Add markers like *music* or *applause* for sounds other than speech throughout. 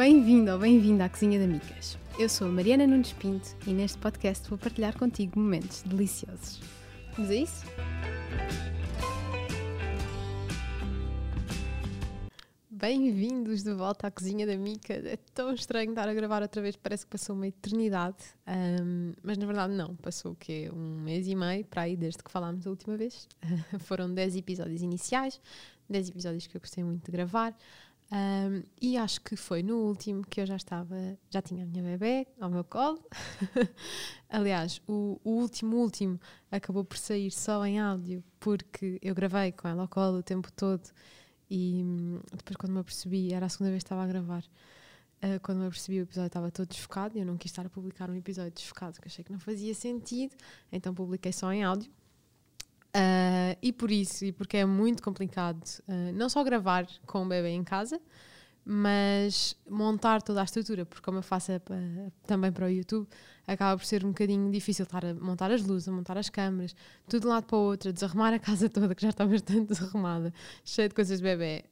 Bem-vindo ou bem-vinda à Cozinha de Amigas. Eu sou a Mariana Nunes Pinto e neste podcast vou partilhar contigo momentos deliciosos. Vamos a isso? Bem-vindos de volta à Cozinha da Mica. É tão estranho estar a gravar outra vez, parece que passou uma eternidade. Um, mas na verdade não, passou o quê? Um mês e meio para aí desde que falámos a última vez. *laughs* Foram 10 episódios iniciais, 10 episódios que eu gostei muito de gravar. Um, e acho que foi no último que eu já estava, já tinha a minha bebê ao meu colo. *laughs* Aliás, o, o, último, último acabou por sair só em áudio porque eu gravei com ela ao colo o tempo todo e hum, depois quando me apercebi, era a segunda vez que estava a gravar, uh, quando me apercebi o episódio estava todo desfocado e eu não quis estar a publicar um episódio desfocado porque achei que não fazia sentido, então publiquei só em áudio. Uh, e por isso, e porque é muito complicado, uh, não só gravar com o bebê em casa, mas montar toda a estrutura, porque como eu faço também para o YouTube, acaba por ser um bocadinho difícil estar a montar as luzes, a montar as câmaras, tudo de um lado para o outro, a desarrumar a casa *laughs* toda, que já está bastante desarrumada, cheia de coisas de bebê.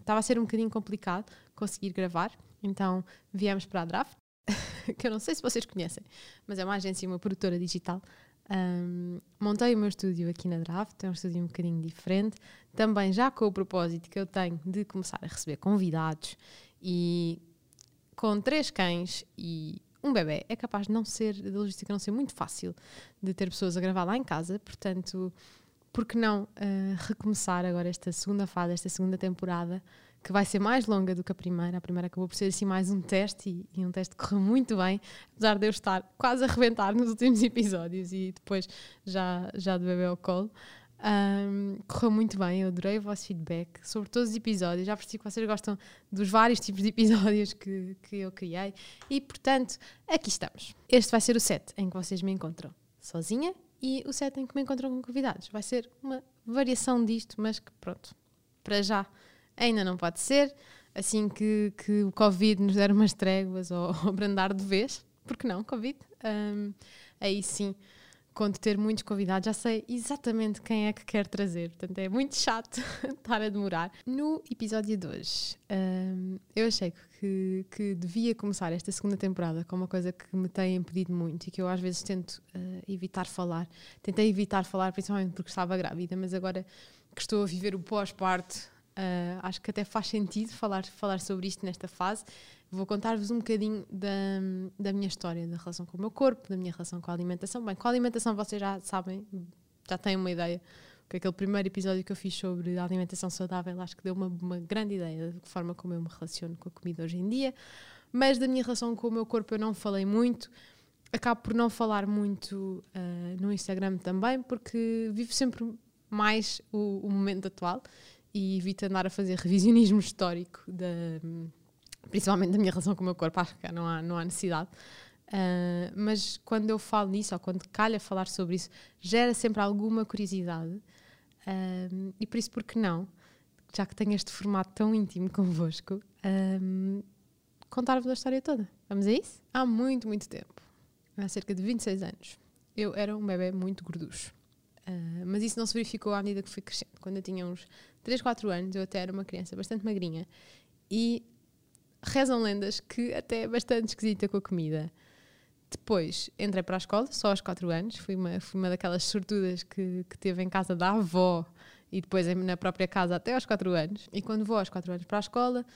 Estava a ser um bocadinho complicado conseguir gravar, então viemos para a Draft, *laughs* que eu não sei se vocês conhecem, mas é uma agência, uma produtora digital um, montei o meu estúdio aqui na Draft, é um estúdio um bocadinho diferente, também já com o propósito que eu tenho de começar a receber convidados e com três cães e um bebê é capaz de não ser, de logística não ser muito fácil de ter pessoas a gravar lá em casa, portanto, por que não uh, recomeçar agora esta segunda fase, esta segunda temporada que vai ser mais longa do que a primeira. A primeira acabou por ser assim mais um teste e, e um teste que correu muito bem, apesar de eu estar quase a rebentar nos últimos *laughs* episódios e depois já, já de bebê ao colo. Um, correu muito bem, eu adorei o vosso feedback sobre todos os episódios. Já percebi que vocês gostam dos vários *laughs* tipos de episódios que, que eu criei e, portanto, aqui estamos. Este vai ser o set em que vocês me encontram sozinha e o set em que me encontram com convidados. Vai ser uma variação disto, mas que pronto, para já Ainda não pode ser. Assim que, que o Covid nos der umas tréguas ou, *laughs* ou brandar de vez, porque não, Covid? Um, aí sim, quando ter muitos convidados, já sei exatamente quem é que quer trazer. Portanto, é muito chato *laughs* estar a demorar. No episódio de hoje, um, eu achei que, que devia começar esta segunda temporada com uma coisa que me tem impedido muito e que eu às vezes tento uh, evitar falar. Tentei evitar falar, principalmente porque estava grávida, mas agora que estou a viver o pós-parto Uh, acho que até faz sentido falar, falar sobre isto nesta fase. Vou contar-vos um bocadinho da, da minha história, da relação com o meu corpo, da minha relação com a alimentação. Bem, com a alimentação vocês já sabem, já têm uma ideia. Porque aquele primeiro episódio que eu fiz sobre a alimentação saudável acho que deu uma, uma grande ideia da forma como eu me relaciono com a comida hoje em dia. Mas da minha relação com o meu corpo eu não falei muito. Acabo por não falar muito uh, no Instagram também, porque vivo sempre mais o, o momento atual e evito andar a fazer revisionismo histórico, da, principalmente da minha relação com o meu corpo, acho que não há, não há necessidade. Uh, mas quando eu falo nisso, ou quando calha falar sobre isso, gera sempre alguma curiosidade. Uh, e por isso, por que não, já que tenho este formato tão íntimo convosco, uh, contar-vos a história toda. Vamos a isso? Há muito, muito tempo, há cerca de 26 anos, eu era um bebê muito gorducho. Uh, mas isso não se verificou à medida que fui crescendo. Quando eu tinha uns 3, 4 anos, eu até era uma criança bastante magrinha e rezam lendas que até é bastante esquisita com a comida. Depois entrei para a escola, só aos 4 anos, fui uma, fui uma daquelas sortudas que, que teve em casa da avó e depois na própria casa até aos 4 anos. E quando vou aos 4 anos para a escola,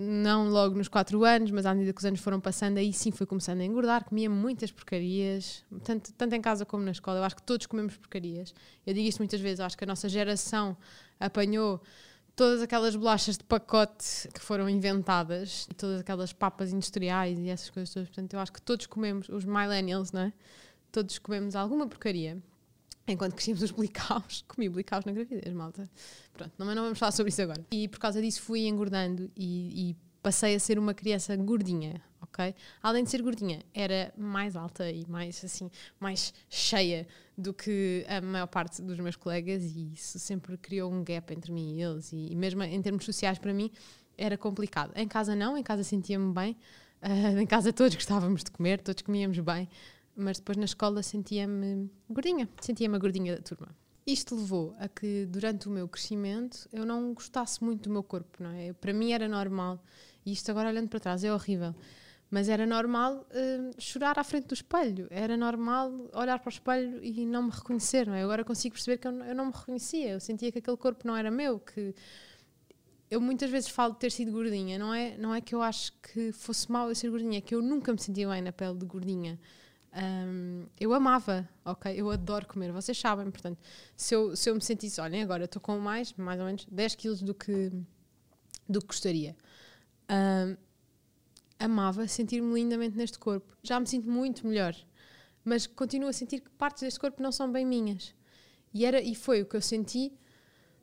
não logo nos 4 anos, mas à medida que os anos foram passando, aí sim fui começando a engordar, comia muitas porcarias, tanto, tanto em casa como na escola. Eu acho que todos comemos porcarias. Eu digo isto muitas vezes, eu acho que a nossa geração apanhou todas aquelas bolachas de pacote que foram inventadas, e todas aquelas papas industriais e essas coisas todas. Portanto, eu acho que todos comemos, os millennials, não é? Todos comemos alguma porcaria. Enquanto crescíamos os blicaus, *laughs* comi blicaus na gravidez, malta. Pronto, não, não vamos falar sobre isso agora. E por causa disso fui engordando e, e passei a ser uma criança gordinha, ok? Além de ser gordinha, era mais alta e mais assim, mais cheia do que a maior parte dos meus colegas e isso sempre criou um gap entre mim e eles e, e mesmo em termos sociais para mim era complicado. Em casa não, em casa sentia-me bem, uh, em casa todos gostávamos de comer, todos comíamos bem, mas depois na escola sentia-me gordinha, sentia-me a gordinha da turma. Isto levou a que durante o meu crescimento eu não gostasse muito do meu corpo, não é? Para mim era normal E isto agora olhando para trás é horrível. Mas era normal uh, chorar à frente do espelho, era normal olhar para o espelho e não me reconhecer, não é? Agora consigo perceber que eu, eu não me reconhecia, eu sentia que aquele corpo não era meu, que eu muitas vezes falo de ter sido gordinha, não é, não é que eu acho que fosse mal eu ser gordinha, é que eu nunca me sentia bem na pele de gordinha. Um, eu amava, ok? Eu adoro comer, vocês sabem, portanto, se eu, se eu me sentisse, olhem, agora estou com mais, mais ou menos 10 quilos do que, do que gostaria. Um, amava sentir-me lindamente neste corpo. Já me sinto muito melhor, mas continuo a sentir que partes deste corpo não são bem minhas. E, era, e foi o que eu senti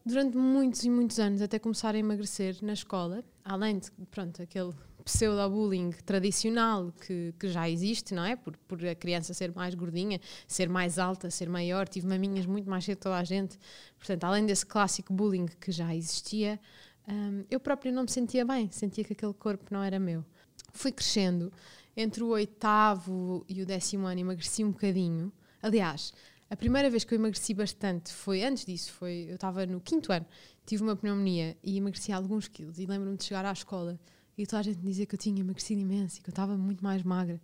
durante muitos e muitos anos, até começar a emagrecer na escola, além de, pronto, aquele pseudo-bullying tradicional que, que já existe, não é? Por, por a criança ser mais gordinha, ser mais alta, ser maior, tive maminhas muito mais cedo toda a gente. Portanto, além desse clássico bullying que já existia, um, eu própria não me sentia bem, sentia que aquele corpo não era meu. Fui crescendo, entre o oitavo e o décimo ano emagreci um bocadinho. Aliás, a primeira vez que eu emagreci bastante foi antes disso, foi eu estava no quinto ano, tive uma pneumonia e emagreci alguns quilos. E lembro-me de chegar à escola e toda a gente dizia que eu tinha emagrecido imenso e que eu estava muito mais magra.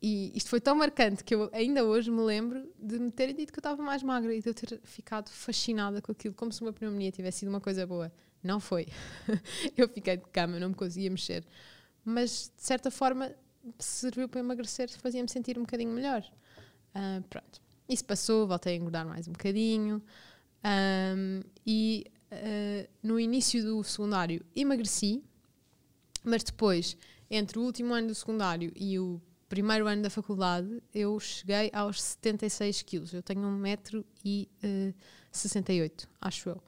E isto foi tão marcante que eu ainda hoje me lembro de me terem dito que eu estava mais magra e de eu ter ficado fascinada com aquilo, como se uma pneumonia tivesse sido uma coisa boa. Não foi. *laughs* eu fiquei de cama, não me conseguia mexer. Mas, de certa forma, serviu para emagrecer, fazia-me sentir um bocadinho melhor. Uh, pronto. Isso passou, voltei a engordar mais um bocadinho. Um, e uh, no início do secundário emagreci, mas depois, entre o último ano do secundário e o primeiro ano da faculdade, eu cheguei aos 76 quilos. Eu tenho 1,68m, uh, acho eu.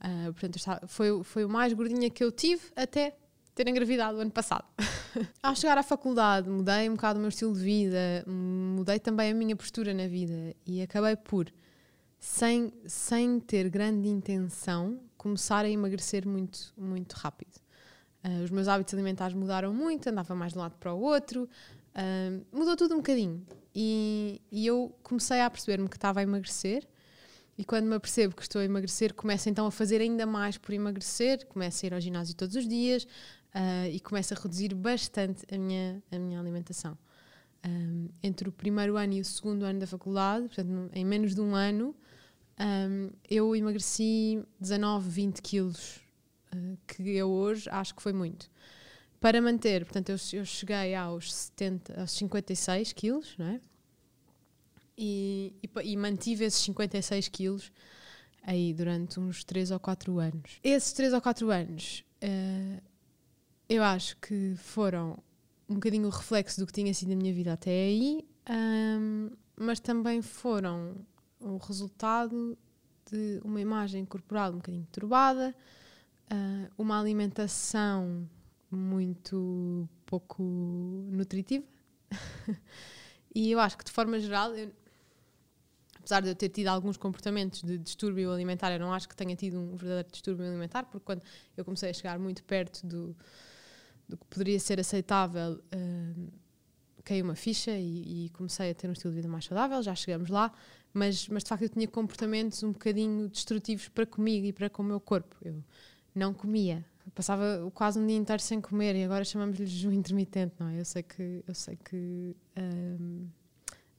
Uh, portanto, foi, foi o mais gordinha que eu tive até ter engravidado o ano passado. *laughs* Ao chegar à faculdade, mudei um bocado o meu estilo de vida, mudei também a minha postura na vida e acabei por, sem, sem ter grande intenção, começar a emagrecer muito, muito rápido. Uh, os meus hábitos alimentares mudaram muito, andava mais de um lado para o outro, uh, mudou tudo um bocadinho. E, e eu comecei a perceber-me que estava a emagrecer. E quando me apercebo que estou a emagrecer, começo então a fazer ainda mais por emagrecer, começo a ir ao ginásio todos os dias, uh, e começo a reduzir bastante a minha, a minha alimentação. Um, entre o primeiro ano e o segundo ano da faculdade, portanto, em menos de um ano, um, eu emagreci 19, 20 quilos, uh, que eu hoje acho que foi muito. Para manter, portanto, eu, eu cheguei aos, 70, aos 56 quilos, não é? E, e, e, mantive esses 56 quilos aí durante uns 3 ou 4 anos. Esses 3 ou 4 anos uh, eu acho que foram um bocadinho o reflexo do que tinha sido a minha vida até aí, um, mas também foram o resultado de uma imagem corporal um bocadinho turbada, uh, uma alimentação muito pouco nutritiva. *laughs* e eu acho que de forma geral, eu, apesar de eu ter tido alguns comportamentos de distúrbio alimentar, eu não acho que tenha tido um verdadeiro distúrbio alimentar, porque quando eu comecei a chegar muito perto do, do que poderia ser aceitável, uh, uma ficha e, e, comecei a ter um estilo de vida mais saudável, já chegamos lá, mas, mas de facto eu tinha comportamentos um bocadinho destrutivos para comigo e para com o meu corpo. Eu não comia, passava quase um dia inteiro sem comer e agora chamamos-lhe jejum intermitente, não é? Eu sei que, eu sei que um,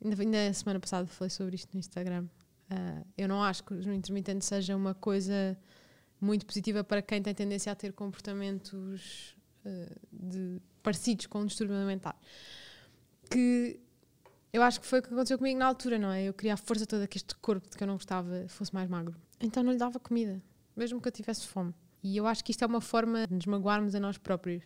ainda, ainda semana passada falei sobre isto no Instagram. Uh, eu não acho que o jejum intermitente seja uma coisa muito positiva para quem tem tendência a ter comportamentos eh, de, parecidos com um distúrbio alimentar. Que eu acho que foi o que aconteceu comigo na altura, não é? Eu queria a força toda que este corpo de que eu não gostava fosse mais magro. Então não lhe dava comida, mesmo que eu tivesse fome. E eu acho que isto é uma forma de nos magoarmos a nós próprios.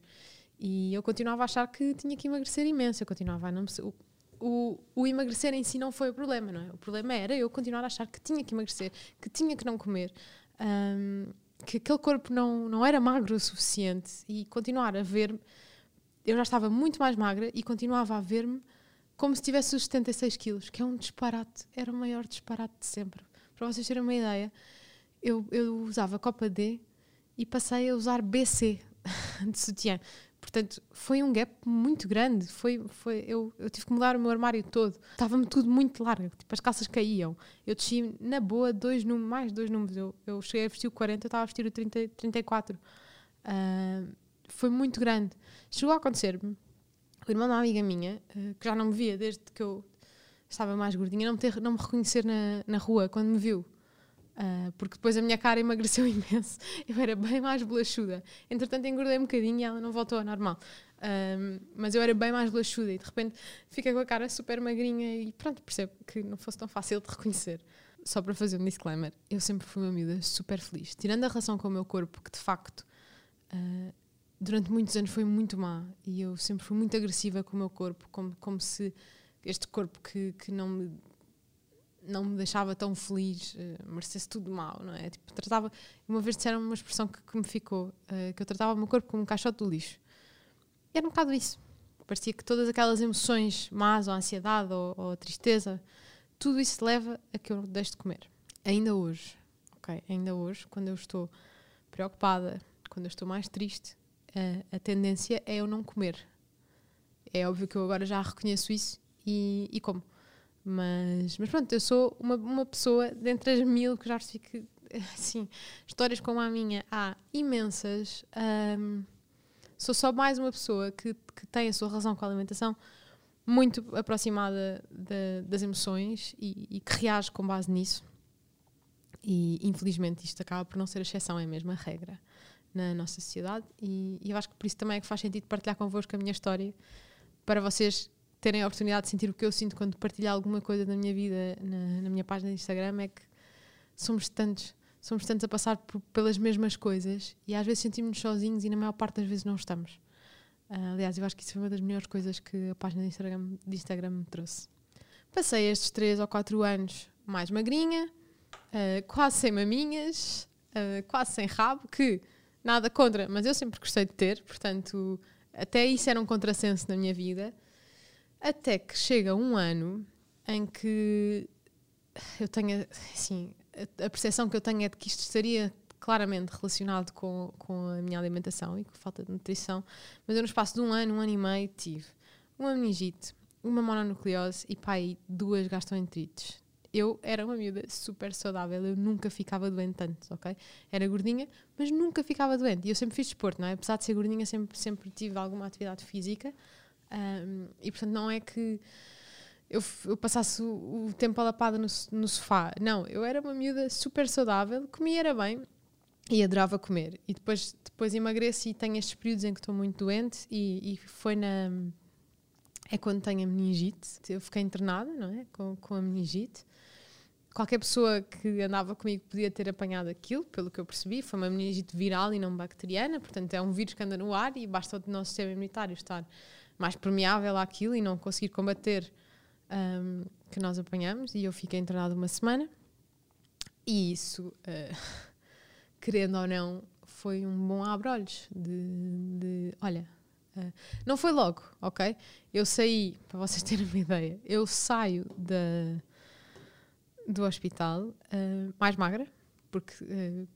E eu continuava a achar que tinha que emagrecer imenso. Eu continuava a não me... o, o, o, emagrecer em si não foi o problema, não é? O problema era eu continuar a achar que tinha que emagrecer, que tinha que não comer. Um, que aquele corpo não, não era magro o suficiente e continuar a ver-me. Eu já estava muito mais magra e continuava a ver-me como se tivesse os 76 quilos, que é um disparate, era o maior disparate de sempre. Para vocês terem uma ideia, eu, eu usava Copa D e passei a usar BC *laughs* de sutiã. Portanto, foi um gap muito grande. Foi, foi, eu, eu tive que mudar o meu armário todo. Estava-me tudo muito largo. Tipo, as calças caíam. Eu desci na boa dois números, mais dois números. Eu, eu cheguei a vestir o 40, eu estava a vestir o 30, 34. Uh, foi muito grande. Chegou a acontecer-me, o irmão da amiga minha, uh, que já não me via desde que eu estava mais gordinha, não me, ter, não me reconhecer na, na rua quando me viu. Uh, porque depois a minha cara emagreceu *laughs* imenso. Eu era bem mais bolachuda. Entretanto, engordei um bocadinho e ela não voltou ao normal. Um, mas eu era bem mais bolachuda e de repente fica com a cara super magrinha e pronto, percebo que não fosse tão fácil de reconhecer. Só para fazer um disclaimer, eu sempre fui uma miúda super feliz. Tirando a relação com o meu corpo, que de facto uh, durante muitos anos foi muito má e eu sempre fui muito agressiva com o meu corpo, como, como se este corpo que, que não me não me deixava tão feliz, uh, merecesse tudo mal, não é? Tipo, tratava, uma vez disseram uma expressão que, que me ficou, uh, que eu tratava o meu corpo como um caixote do lixo. E era um bocado isso. Parecia que todas aquelas emoções más, ou ansiedade, ou, ou tristeza, tudo isso leva a que eu deixe de comer. Ainda hoje, ok? Ainda hoje, quando eu estou preocupada, quando eu estou mais triste, a, a tendência é eu não comer. É óbvio que eu agora já reconheço isso e, e como. Mas, mas pronto, eu sou uma, uma pessoa dentre as mil que já percebi que, *laughs* assim, histórias como a minha há imensas. Um, sou só mais uma pessoa que, que tem a sua relação com a alimentação muito aproximada de, das emoções e, e, que reage com base nisso. E infelizmente isto acaba por não ser a exceção, é a regra na nossa sociedade. E, e eu acho que por isso também é que faz sentido partilhar convosco a minha história para vocês terem a oportunidade de sentir o que eu sinto quando partilho alguma coisa da minha vida na, na minha página de Instagram é que somos tantos somos tantos a passar por, pelas mesmas coisas e às vezes sentimos-nos sozinhos e na maior parte das vezes não estamos. Uh, aliás, eu acho que isso foi uma das melhores coisas que a página de Instagram, de Instagram me trouxe. Passei estes 3 ou 4 anos mais magrinha, uh, quase sem maminhas, uh, quase sem rabo, que nada contra, mas eu sempre gostei de ter, portanto, até isso era um contrassenso na minha vida. Até que chega um ano em que eu tenho, assim, a percepção que eu tenho é de que isto estaria claramente relacionado com, com a minha alimentação e com a falta de nutrição, mas eu no espaço de um ano, um ano e meio, tive uma meningite, uma mononucleose e pai, duas gastroenterites. Eu era uma miúda super saudável, eu nunca ficava doente tanto, ok? Era gordinha, mas nunca ficava doente. E eu sempre fiz desporto, não é? Apesar de ser gordinha, sempre, sempre tive alguma atividade física. Um, e portanto, não é que eu, eu passasse o, o tempo alapada no, no sofá. Não, eu era uma miúda super saudável, comia era bem e adorava comer. E depois, depois emagreci e tenho estes períodos em que estou muito doente e, e foi na. É quando tenho a meningite. Eu fiquei internada, não é? Com, com a meningite. Qualquer pessoa que andava comigo podia ter apanhado aquilo, pelo que eu percebi. Foi uma meningite viral e não bacteriana, portanto é um vírus que anda no ar e basta o nosso sistema imunitário estar mais permeável àquilo e não conseguir combater um, que nós apanhamos e eu fiquei internada uma semana. E isso, uh, *laughs* querendo ou não, foi um bom abre-olhos de, de, olha, uh, não foi logo, ok? Eu saí, para vocês *laughs* terem uma ideia, eu saio da, do hospital uh, mais magra, porque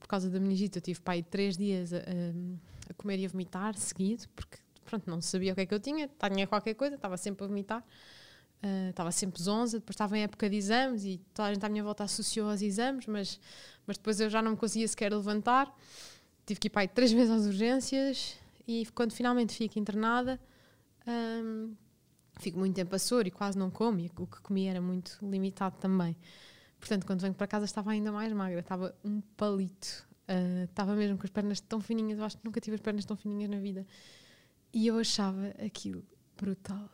por causa da meningite eu tive pai três dias a, a, comer e a vomitar seguido, porque pronto, não sabia o que é que eu tinha, tinha qualquer coisa, estava sempre a vomitar. Uh, estava sempre zonza, depois estava em época de exames e toda a gente à minha volta associou aos exames, mas, mas depois eu já não me conseguia sequer levantar. Tive que ir para aí três *laughs* vezes às urgências e quando finalmente fico internada, um, fico muito tempo a soro e quase não como, e o que comia era muito limitado também. Portanto, quando venho para casa estava ainda mais magra, estava um palito. Uh, estava mesmo com as pernas tão fininhas, eu acho que nunca tive as pernas tão fininhas na vida. E eu achava aquilo brutal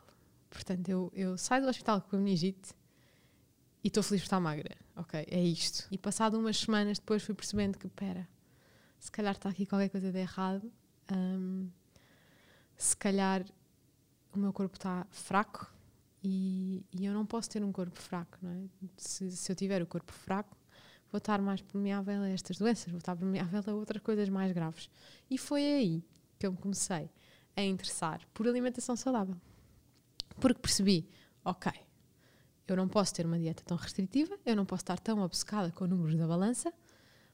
Portanto, eu, eu saio do hospital com a meningite e estou feliz por estar magra. Ok, é isto. E passado umas semanas depois fui percebendo que, pera, se calhar está aqui qualquer coisa de errado. Um, se calhar o meu corpo está fraco e, e, eu não posso ter um corpo fraco, não é? Se, se eu tiver o corpo fraco, vou estar mais permeável a estas doenças, vou estar permeável a outras coisas mais graves. E foi aí que eu me comecei a interessar por alimentação saudável. Porque percebi, ok, eu não posso ter uma dieta tão restritiva, eu não posso estar tão obcecada com o número da balança,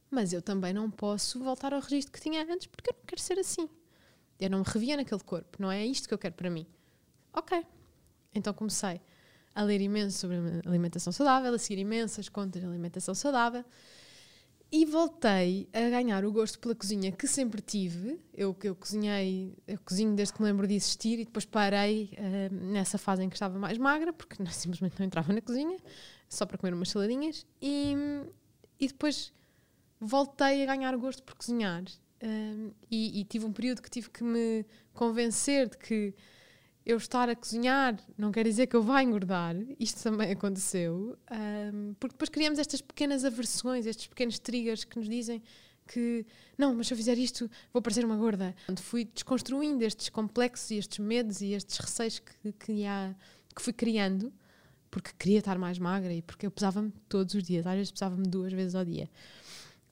mas eu também não posso voltar ao registro que tinha antes porque eu não quero ser assim. Eu não me revia naquele corpo, não é isto que eu quero para mim. Ok. Então comecei a ler imenso sobre alimentação saudável, a seguir imensas contas de alimentação saudável E voltei a ganhar o gosto pela cozinha que sempre tive. Eu que eu cozinhei, eu cozinho desde que me lembro de existir e depois parei uh, nessa fase em que estava mais magra, porque *laughs* não, simplesmente não entrava na cozinha, só para comer umas saladinhas. E, e depois voltei a ganhar o gosto por cozinhar. Um, e, e, tive um período que tive que me convencer de que eu estar a cozinhar não quer dizer que eu vá engordar. Isto também *laughs* aconteceu. Um, porque depois criamos estas pequenas aversões, estes pequenos triggers que nos dizem que não, mas se eu fizer isto vou parecer uma gorda. Fui desconstruindo estes complexos e estes medos e estes receios que, que, há, que fui criando porque queria estar mais magra e porque eu pesava-me todos os dias, às vezes pesava-me duas vezes ao dia.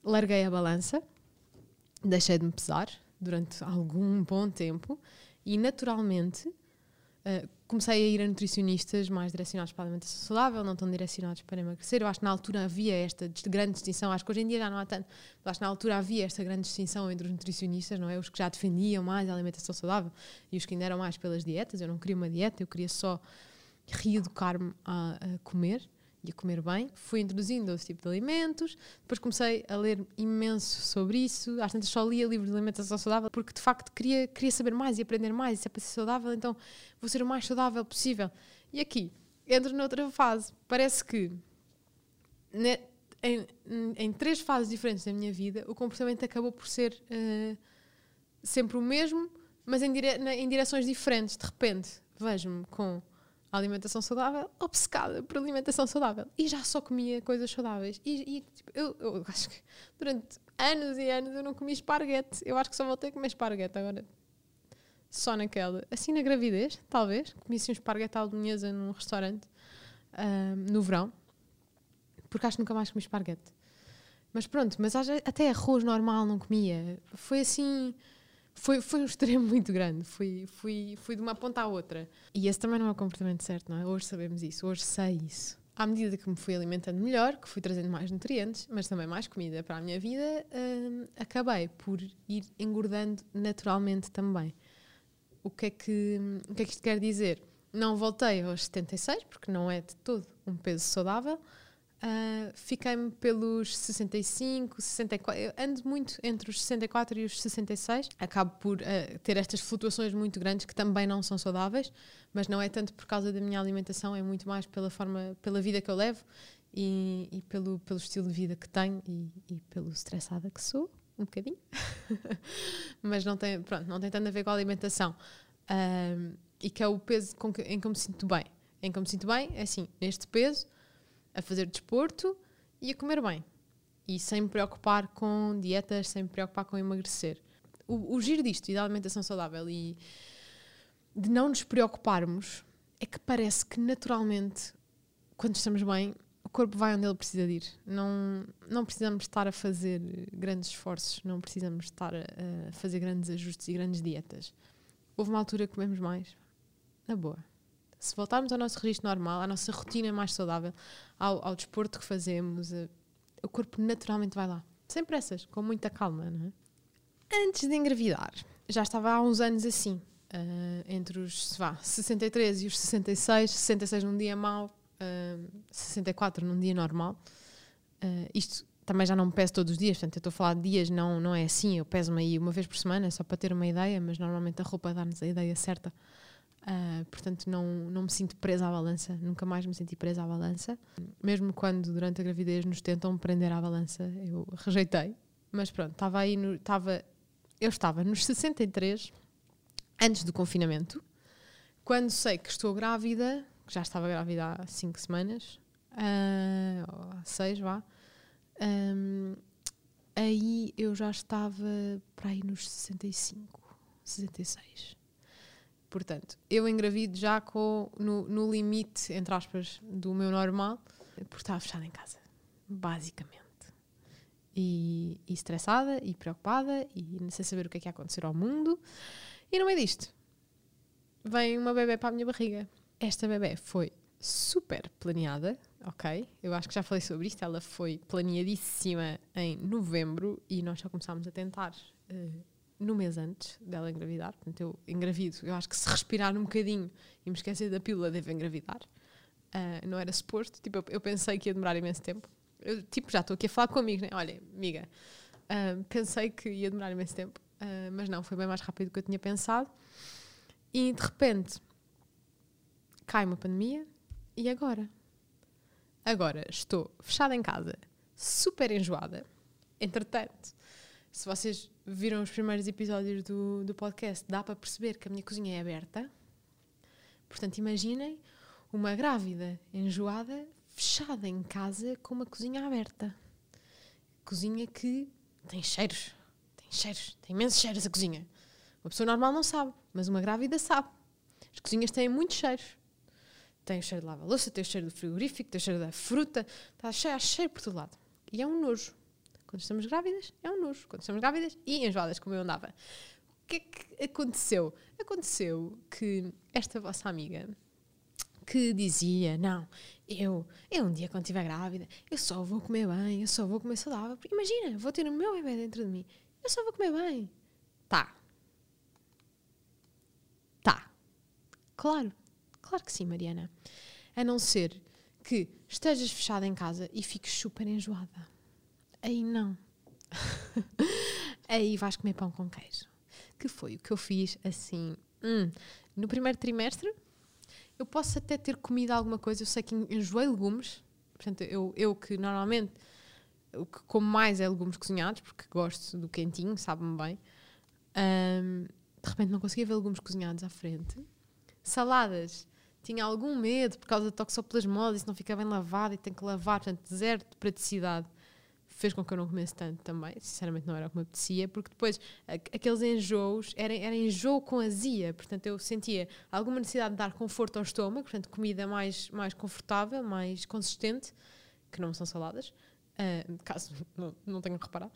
Larguei a balança, deixei de me pesar durante algum bom tempo e naturalmente uh, comecei a ir a nutricionistas mais direcionados para a alimentação saudável, não tão direcionados para emagrecer. Eu acho que na altura havia esta grande distinção, acho que hoje em dia já não há tanto, mas acho que na altura havia esta grande distinção entre os nutricionistas, não é? Os que já defendiam mais a alimentação saudável e os que ainda eram mais pelas dietas. Eu não queria uma dieta, eu queria só reeducar-me a, a comer e a comer bem. Fui introduzindo outro tipo de alimentos, depois comecei a ler imenso sobre isso. Às tantas só lia livros de alimentação saudável porque de facto queria, queria saber mais e aprender mais. E se é para ser saudável, então vou ser o mais saudável possível. E aqui, entro noutra fase. Parece que ne, em, em, três fases diferentes da minha vida, o comportamento acabou por ser uh, sempre o mesmo, mas em, dire, em direções diferentes. De repente, vejo-me com a alimentação saudável, obcecada por alimentação saudável. E já só comia coisas saudáveis. E, e tipo, eu, eu, acho que durante anos e anos eu não comi esparguete. Eu acho que só voltei a comer esparguete agora. Só naquela. Assim na gravidez, talvez. Comi assim um esparguete à albanhesa num restaurante no verão. Porque acho que nunca mais comi esparguete. Mas pronto, mas até arroz normal não comia. Foi assim foi, foi um extremo *laughs* muito grande. Fui, fui, fui de uma ponta à outra. E esse também não é o comportamento certo, não é? Hoje sabemos isso, hoje sei isso. À medida que me fui alimentando melhor, que fui trazendo mais nutrientes, mas também mais comida para a minha vida, hum, acabei por ir engordando naturalmente também. O que, é que, o que é que isto quer dizer? Não voltei aos 76, porque não é de todo um peso saudável, Uh, Fiquei-me pelos 65, 64. Eu ando muito entre os 64 e os 66. Acabo por uh, ter estas flutuações muito grandes que também não são saudáveis, mas não é tanto por causa da minha alimentação, é muito mais pela forma, pela vida que eu levo e, e pelo, pelo estilo de vida que tenho e, e pelo estressada que sou, um bocadinho. *laughs* mas não tem, pronto, não tem tanto a ver com a alimentação. Uh, e que é o peso que, em que eu me sinto bem. Em que eu me sinto bem, é assim, neste peso a fazer desporto e a comer bem. E sem me preocupar com dietas, sem me preocupar com emagrecer. O, o giro disto e da alimentação saudável e de não nos preocuparmos é que parece que naturalmente, quando estamos bem, o corpo vai onde ele precisa de ir. Não, não precisamos estar a fazer grandes esforços, não precisamos estar a, a fazer grandes ajustes e grandes dietas. Houve uma altura que comemos mais. Na boa se voltarmos ao nosso registro normal, à nossa rotina mais saudável, ao, ao desporto que fazemos, uh, o corpo naturalmente vai lá. Sem pressas, com muita calma, não é? Antes de engravidar, já estava há uns anos assim, uh, entre os vá, 63 e os 66, 66 num dia mau, uh, 64 num dia normal. Isto também já não peso todos os dias, portanto, eu estou a falar de dias, não, não é assim, eu peso-me aí uma vez por semana, só para ter uma ideia, mas normalmente a roupa dá-nos a ideia certa Uh, portanto, não, não me sinto presa à balança, nunca mais me senti presa à balança. Mesmo quando durante a gravidez nos tentam prender à balança, eu rejeitei. Mas pronto, estava aí, no, estava, eu estava nos 63 antes do confinamento. Quando sei que estou grávida, já estava grávida há 5 semanas, uh, ou 6 vá, um, aí eu já estava para aí nos 65, 66. Portanto, eu engravido já com, no, no limite, entre aspas, do meu normal, porque estava fechada em casa, basicamente. E, e estressada e preocupada e sem saber o que é que ia acontecer ao mundo. E no meio disto, vem uma bebê para a minha barriga. Esta bebê foi super planeada, ok? Eu acho que já falei sobre isto. Ela foi planeadíssima em novembro e nós só começámos a tentar uh, no mês antes dela engravidar. Portanto, eu engravido. Eu acho que se respirar um bocadinho e me esquecer da pílula, devo engravidar. Uh, não era suposto. Tipo, eu, pensei que ia demorar imenso tempo. eu, tipo, já estou aqui a falar com amigos, né? Olha, amiga, uh, pensei que ia demorar imenso tempo, uh, mas não, foi bem mais rápido do que eu tinha pensado. E de repente cai uma pandemia e agora? Agora estou fechada em casa, super enjoada. Entretanto, se vocês viram os primeiros episódios do, do podcast, dá para perceber que a minha cozinha é aberta. Portanto, imaginem uma grávida enjoada, fechada em casa com uma cozinha aberta. Cozinha que tem cheiros, tem cheiros, tem imensos cheiros a cozinha. Uma pessoa normal não sabe, mas uma grávida sabe. As cozinhas têm muitos cheiros. Tem o cheiro de lava-louça, tem o cheiro do frigorífico, tem o cheiro da fruta, está cheio, cheiro por todo lado. E é um nojo. Quando estamos grávidas, é um nojo. Quando estamos grávidas e enjoadas, como eu andava. O que é que aconteceu? Aconteceu que esta vossa amiga, que dizia, não, eu, eu um dia quando estiver grávida, eu só vou comer bem, eu só vou comer saudável. Porque imagina, vou ter o meu bebê dentro de mim, eu só vou comer bem. Tá. Tá. Claro. Claro que sim, Mariana. A não ser que estejas fechada em casa e fiques super enjoada. Aí não. *laughs* Aí vais comer pão com queijo. Que foi o que eu fiz assim. Hum, no primeiro trimestre, eu posso até ter comido alguma coisa. Eu sei que enjoei legumes. Portanto, eu, eu que normalmente o que como mais é legumes cozinhados, porque gosto do quentinho, sabe-me bem. Um, de repente não conseguia ver legumes cozinhados à frente. Saladas, tinha algum medo por causa da toxoplasmose, isso não fica bem lavado e tem que lavar, portanto, zero de praticidade fez com que eu não comesse tanto também. Sinceramente, não era o que me apetecia, porque depois aqueles enjoos era, era enjoo com azia, portanto, eu sentia alguma necessidade de dar conforto ao estômago, portanto, comida mais, mais confortável, mais consistente, que não são saladas, uh, caso *laughs* não, não tenham reparado.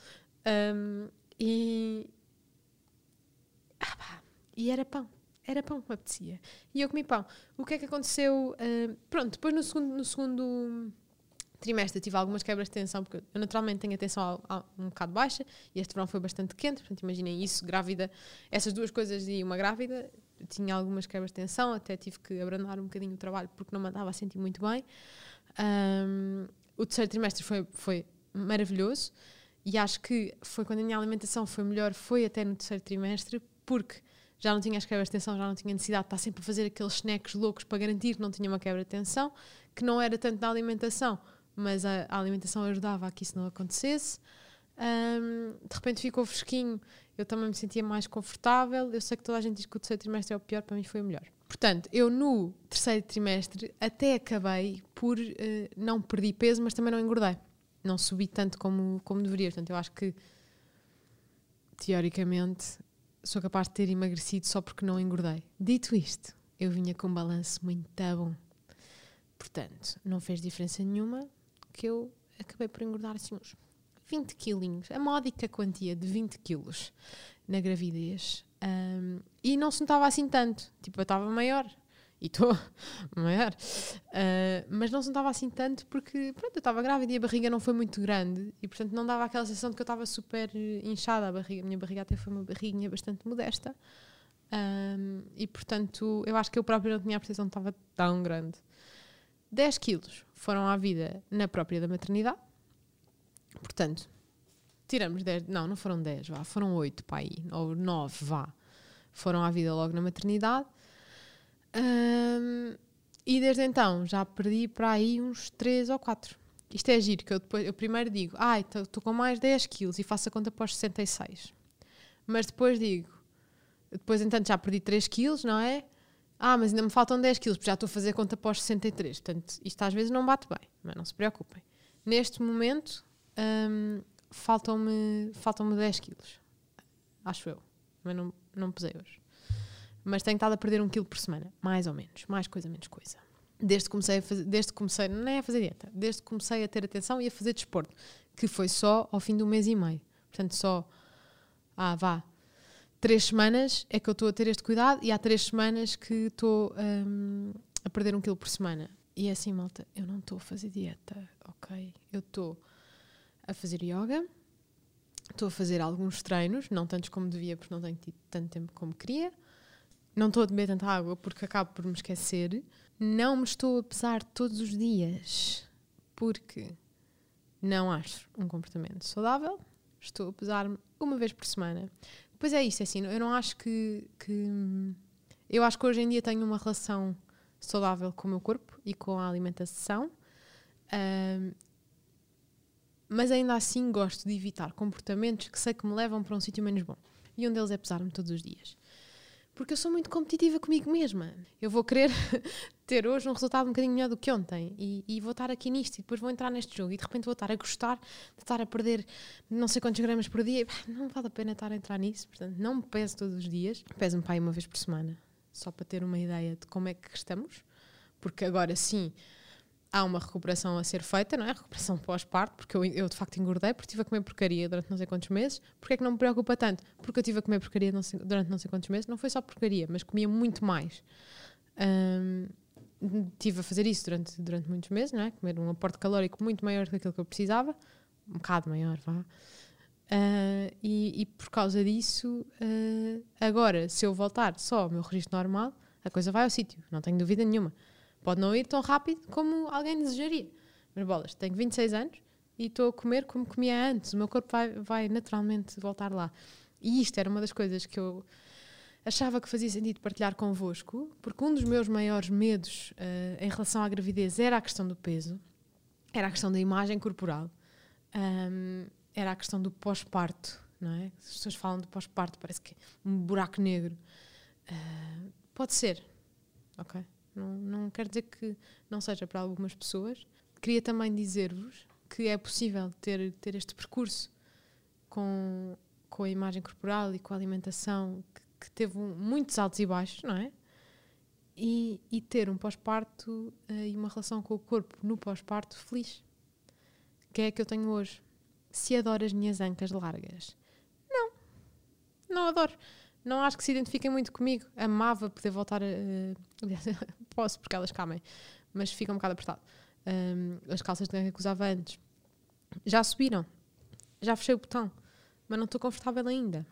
Um, e. Ah, pá, e era pão. Era pão que me apetecia. E eu comi pão. O que é que aconteceu? Uh, pronto, depois no segundo, no segundo trimestre tive algumas quebras de tensão, porque eu naturalmente tenho a tensão um bocado baixa e este verão foi bastante quente, portanto imaginem isso, grávida, essas duas coisas e uma grávida, tinha algumas quebras de tensão, até tive que abrandar um bocadinho o trabalho porque não me andava a sentir muito bem. Um, o terceiro trimestre foi, foi maravilhoso e acho que foi quando a minha alimentação foi melhor, foi até no terceiro trimestre, porque já não tinha as quebras de tensão, já não tinha necessidade de estar sempre a fazer aqueles snacks loucos para garantir que não tinha uma quebra de tensão, que não era tanto da alimentação, mas a, a alimentação ajudava a que isso não acontecesse. Um, de repente ficou fresquinho, eu também me sentia mais confortável. Eu sei que toda a gente diz que o terceiro trimestre é o pior, para mim foi o melhor. Portanto, eu no terceiro trimestre até acabei por uh, não perdi peso, mas também não engordei. Não subi tanto como, como deveria. Portanto, eu acho que teoricamente sou capaz de ter emagrecido só porque não engordei. Dito isto, eu vinha com um balanço muito bom. Portanto, não fez diferença nenhuma que eu acabei por engordar assim uns 20 quilinhos, a módica quantia de 20 quilos na gravidez. Um, e não se notava assim tanto. Tipo, eu estava maior. E estou *laughs* maior. Uh, mas não se notava assim tanto porque, pronto, eu estava grávida e a barriga não foi muito grande. E, portanto, não dava aquela sensação de que eu estava super inchada. A, barriga, a minha barriga até foi uma barriguinha bastante modesta. Um, e, portanto, eu acho que eu própria não tinha a percepção que estava tão grande. 10 quilos foram à vida na própria da maternidade. Portanto, tiramos 10, não, não foram 10, vá, foram 8 para aí, ou 9, vá. Foram à vida logo na maternidade. Um, e desde então já perdi para aí uns 3 ou 4. Isto é giro, que eu, depois, eu primeiro digo, ai, ah, estou com mais 10 quilos e faço a conta para os 66. Mas depois digo, depois entanto já perdi 3 quilos, não é? Ah, mas ainda me faltam 10 quilos, porque já estou a fazer conta para os 63. Portanto, isto às vezes não bate bem, mas não se preocupem. Neste momento, hum, faltam-me faltam 10 quilos. Acho eu. Mas não, não pesei hoje. Mas tenho estado a perder um quilo por semana, mais ou menos. Mais coisa, menos coisa. Desde que comecei a fazer, desde que comecei, não é a fazer dieta, desde que comecei a ter atenção e a fazer desporto, que foi só ao fim do mês e meio. Portanto, só, ah, vá, três semanas é que eu estou a ter este cuidado e há três semanas que estou um, a perder um quilo por semana. E é assim, malta, eu não estou a fazer dieta, ok? Eu estou a fazer yoga, estou a fazer alguns treinos, não tantos como devia, porque não tenho tido tanto tempo como queria. Não estou a beber tanta água porque acabo por me esquecer. Não me estou a pesar todos os dias, porque Não acho um comportamento saudável. Estou a pesar-me uma vez por semana. Pois é isso, é assim, eu não acho que, que. Eu acho que hoje em dia tenho uma relação saudável com o meu corpo e com a alimentação. Um, mas ainda assim gosto de evitar comportamentos que sei que me levam para um sítio menos bom. E um deles é pesar-me todos os dias. Porque eu sou muito competitiva comigo mesma. Eu vou querer *laughs* ter hoje um resultado um bocadinho melhor do que ontem. E, e, vou estar aqui nisto e depois vou entrar neste jogo e de repente vou estar a gostar de estar a perder não sei quantos gramas por dia. Não vale a pena estar a entrar nisso. Portanto, não me peso todos os dias. Peso-me aí uma vez por semana. Só para ter uma ideia de como é que estamos. Porque agora sim há uma recuperação a ser feita, não é? Recuperação pós-parto, porque eu, eu, de facto engordei, porque estive a comer porcaria durante não sei quantos meses. Porquê é que não me preocupa tanto? Porque eu estive a comer porcaria não sei, durante não sei quantos meses. Não foi só porcaria, mas comia muito mais. Um, tive a fazer isso durante, durante muitos meses, não é? Comer um aporte calórico muito maior do que aquilo que eu precisava. Um bocado maior, vá. Uh, e, e, por causa disso, uh, agora, se eu voltar só ao meu registro normal, a coisa vai ao sítio, não tenho dúvida nenhuma. Pode não ir tão rápido como alguém desejaria. Mas bolas, tenho 26 anos e estou a comer como comia antes. O meu corpo vai, vai naturalmente voltar lá. E isto era uma das coisas que eu achava que fazia sentido partilhar convosco, porque um dos meus maiores medos uh, em relação à gravidez era a questão do peso, era a questão da imagem corporal, um, era a questão do pós-parto, não é? As pessoas falam do pós-parto, parece que é um buraco negro. Uh, pode ser, ok? Não, não quer dizer que não seja para algumas pessoas. Queria também dizer-vos que é possível ter, ter este percurso com, com a imagem corporal e com a alimentação que, que teve um, muitos altos e baixos, não é? E, e ter um pós-parto uh, e uma relação com o corpo no pós-parto feliz. Que é a que eu tenho hoje. Se adoro as minhas ancas largas? Não. Não adoro não acho que se identifiquem muito comigo. Amava poder voltar a. Aliás, *laughs* posso porque elas camem, mas fica um bocado apertado. Um, as calças de ganga que usava antes já subiram, já fechei o botão, mas não estou confortável ainda.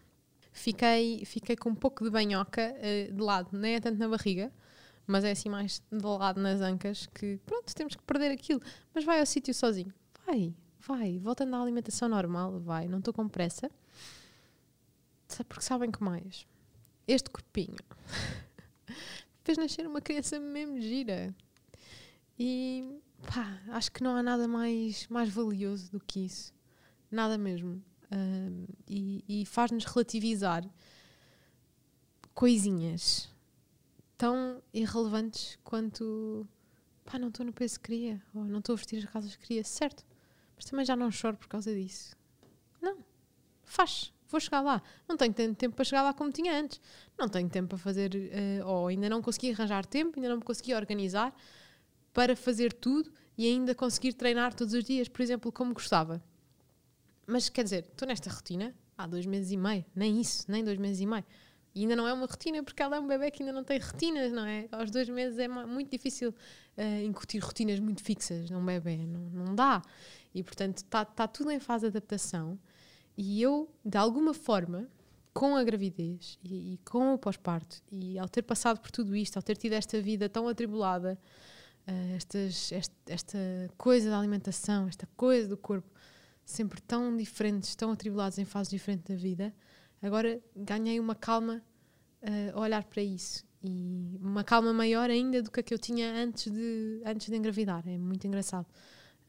Fiquei, fiquei com um pouco de banhoca uh, de lado, nem é tanto na barriga, mas é assim mais de lado nas ancas que pronto, temos que perder aquilo. Mas vai ao sítio sozinho. Vai, vai, voltando à alimentação normal, vai, não estou com pressa. Porque sabem que mais? Este corpinho *laughs* fez nascer uma criança mesmo gira. E pá, acho que não há nada mais, mais valioso do que isso. Nada mesmo. E, e faz-nos relativizar coisinhas tão irrelevantes quanto pá, não estou no peso que queria, ou não estou a vestir as calças que queria, certo? Mas também já não choro por causa disso. Não, faz vou chegar lá. Não tenho tanto tempo para chegar lá como tinha antes. Não tenho tempo para fazer, uh, ou ainda não consegui arranjar tempo, ainda não me consegui organizar para fazer tudo e ainda conseguir treinar todos os dias, por exemplo, como gostava. Mas quer dizer, estou nesta rotina há dois meses e meio, nem isso, nem dois meses e meio. E ainda não é uma rotina porque ela é um bebê que ainda não tem rotinas, não é? Aos dois meses é muito difícil uh, incutir rotinas muito fixas num bebê, não, não dá. E portanto está tá tudo em fase de adaptação. E eu, de alguma forma, com a gravidez e, e com o pós-parto, e ao ter passado por tudo isto, ao ter tido esta vida tão atribulada, uh, estas, esta, esta coisa da alimentação, esta coisa do corpo, sempre tão diferentes, tão atribulados em fases diferentes da vida, agora ganhei uma calma uh, a olhar para isso. E uma calma maior ainda do que a que eu tinha antes de, antes de engravidar. É muito engraçado.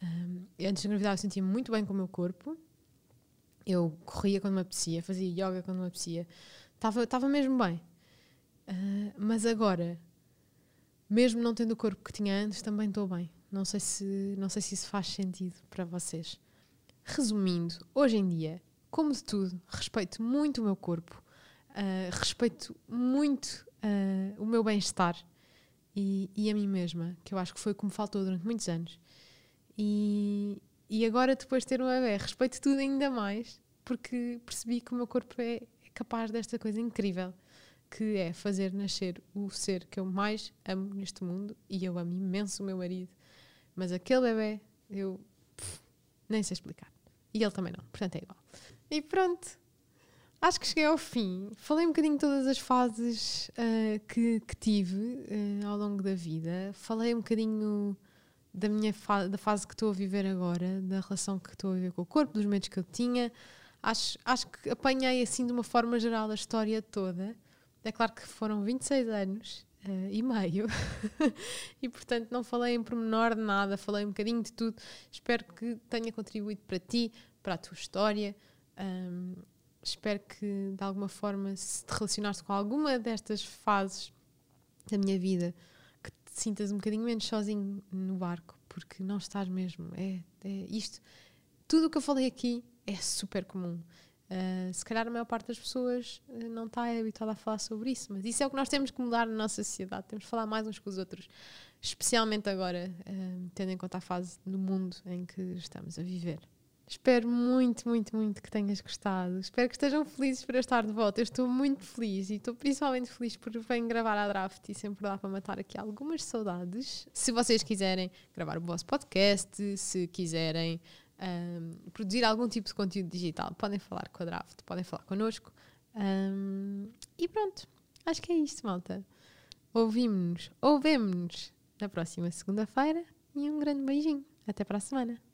Um, antes de engravidar eu sentia muito bem com o meu corpo, eu corria quando me apetecia, fazia yoga quando me apetecia. Estava mesmo bem. Uh, mas agora, mesmo não tendo o corpo que tinha antes, também estou bem. Não sei, se, não sei se isso faz sentido para vocês. Resumindo, hoje em dia, como de tudo, respeito muito o meu corpo, uh, respeito muito uh, o meu bem-estar e, e, a mim mesma, que eu acho que foi o que me faltou durante muitos anos. E, e agora, depois de ter um bebê, respeito tudo ainda mais, porque percebi que o meu corpo é, é capaz desta coisa incrível, que é fazer nascer o ser que eu mais amo neste mundo, e eu amo imenso o meu marido. Mas aquele bebê, eu pff, nem sei explicar. E ele também não, portanto é igual. E pronto, acho que cheguei ao fim. Falei um bocadinho de todas as fases uh, que, que, tive uh, ao longo da vida. Falei um bocadinho da minha fa da fase que estou a viver agora, da relação que estou a viver com o corpo, dos medos que eu tinha. Acho, acho que apanhei assim de uma forma geral a história toda. É claro que foram 26 anos uh, e meio *laughs* e portanto não falei em pormenor de nada, falei um bocadinho de tudo. Espero que tenha contribuído para ti, para a tua história. Um, espero que de alguma forma, se te relacionaste com alguma destas fases da minha vida, te sintas um bocadinho menos sozinho no barco, porque não estás mesmo. É, é isto. Tudo o que eu falei aqui é super comum. Uh, se calhar a maior parte das pessoas uh, não está habituada a falar sobre isso, mas isso é o que nós temos que mudar na nossa sociedade. Temos que falar mais uns com os outros, especialmente agora, uh, tendo em conta a fase do mundo em que estamos a viver. Espero muito, muito, muito que tenhas gostado. Espero que estejam felizes por eu estar de volta. Eu estou muito feliz e estou principalmente feliz por vir gravar a draft e sempre dá para matar aqui algumas saudades. Se vocês quiserem gravar o vosso podcast, se quiserem um, produzir algum tipo de conteúdo digital, podem falar com a Draft, podem falar connosco. Um, e pronto, acho que é isto, malta. Ouvimos-nos, ouvemos-nos na próxima segunda-feira e um grande beijinho. Até para a semana.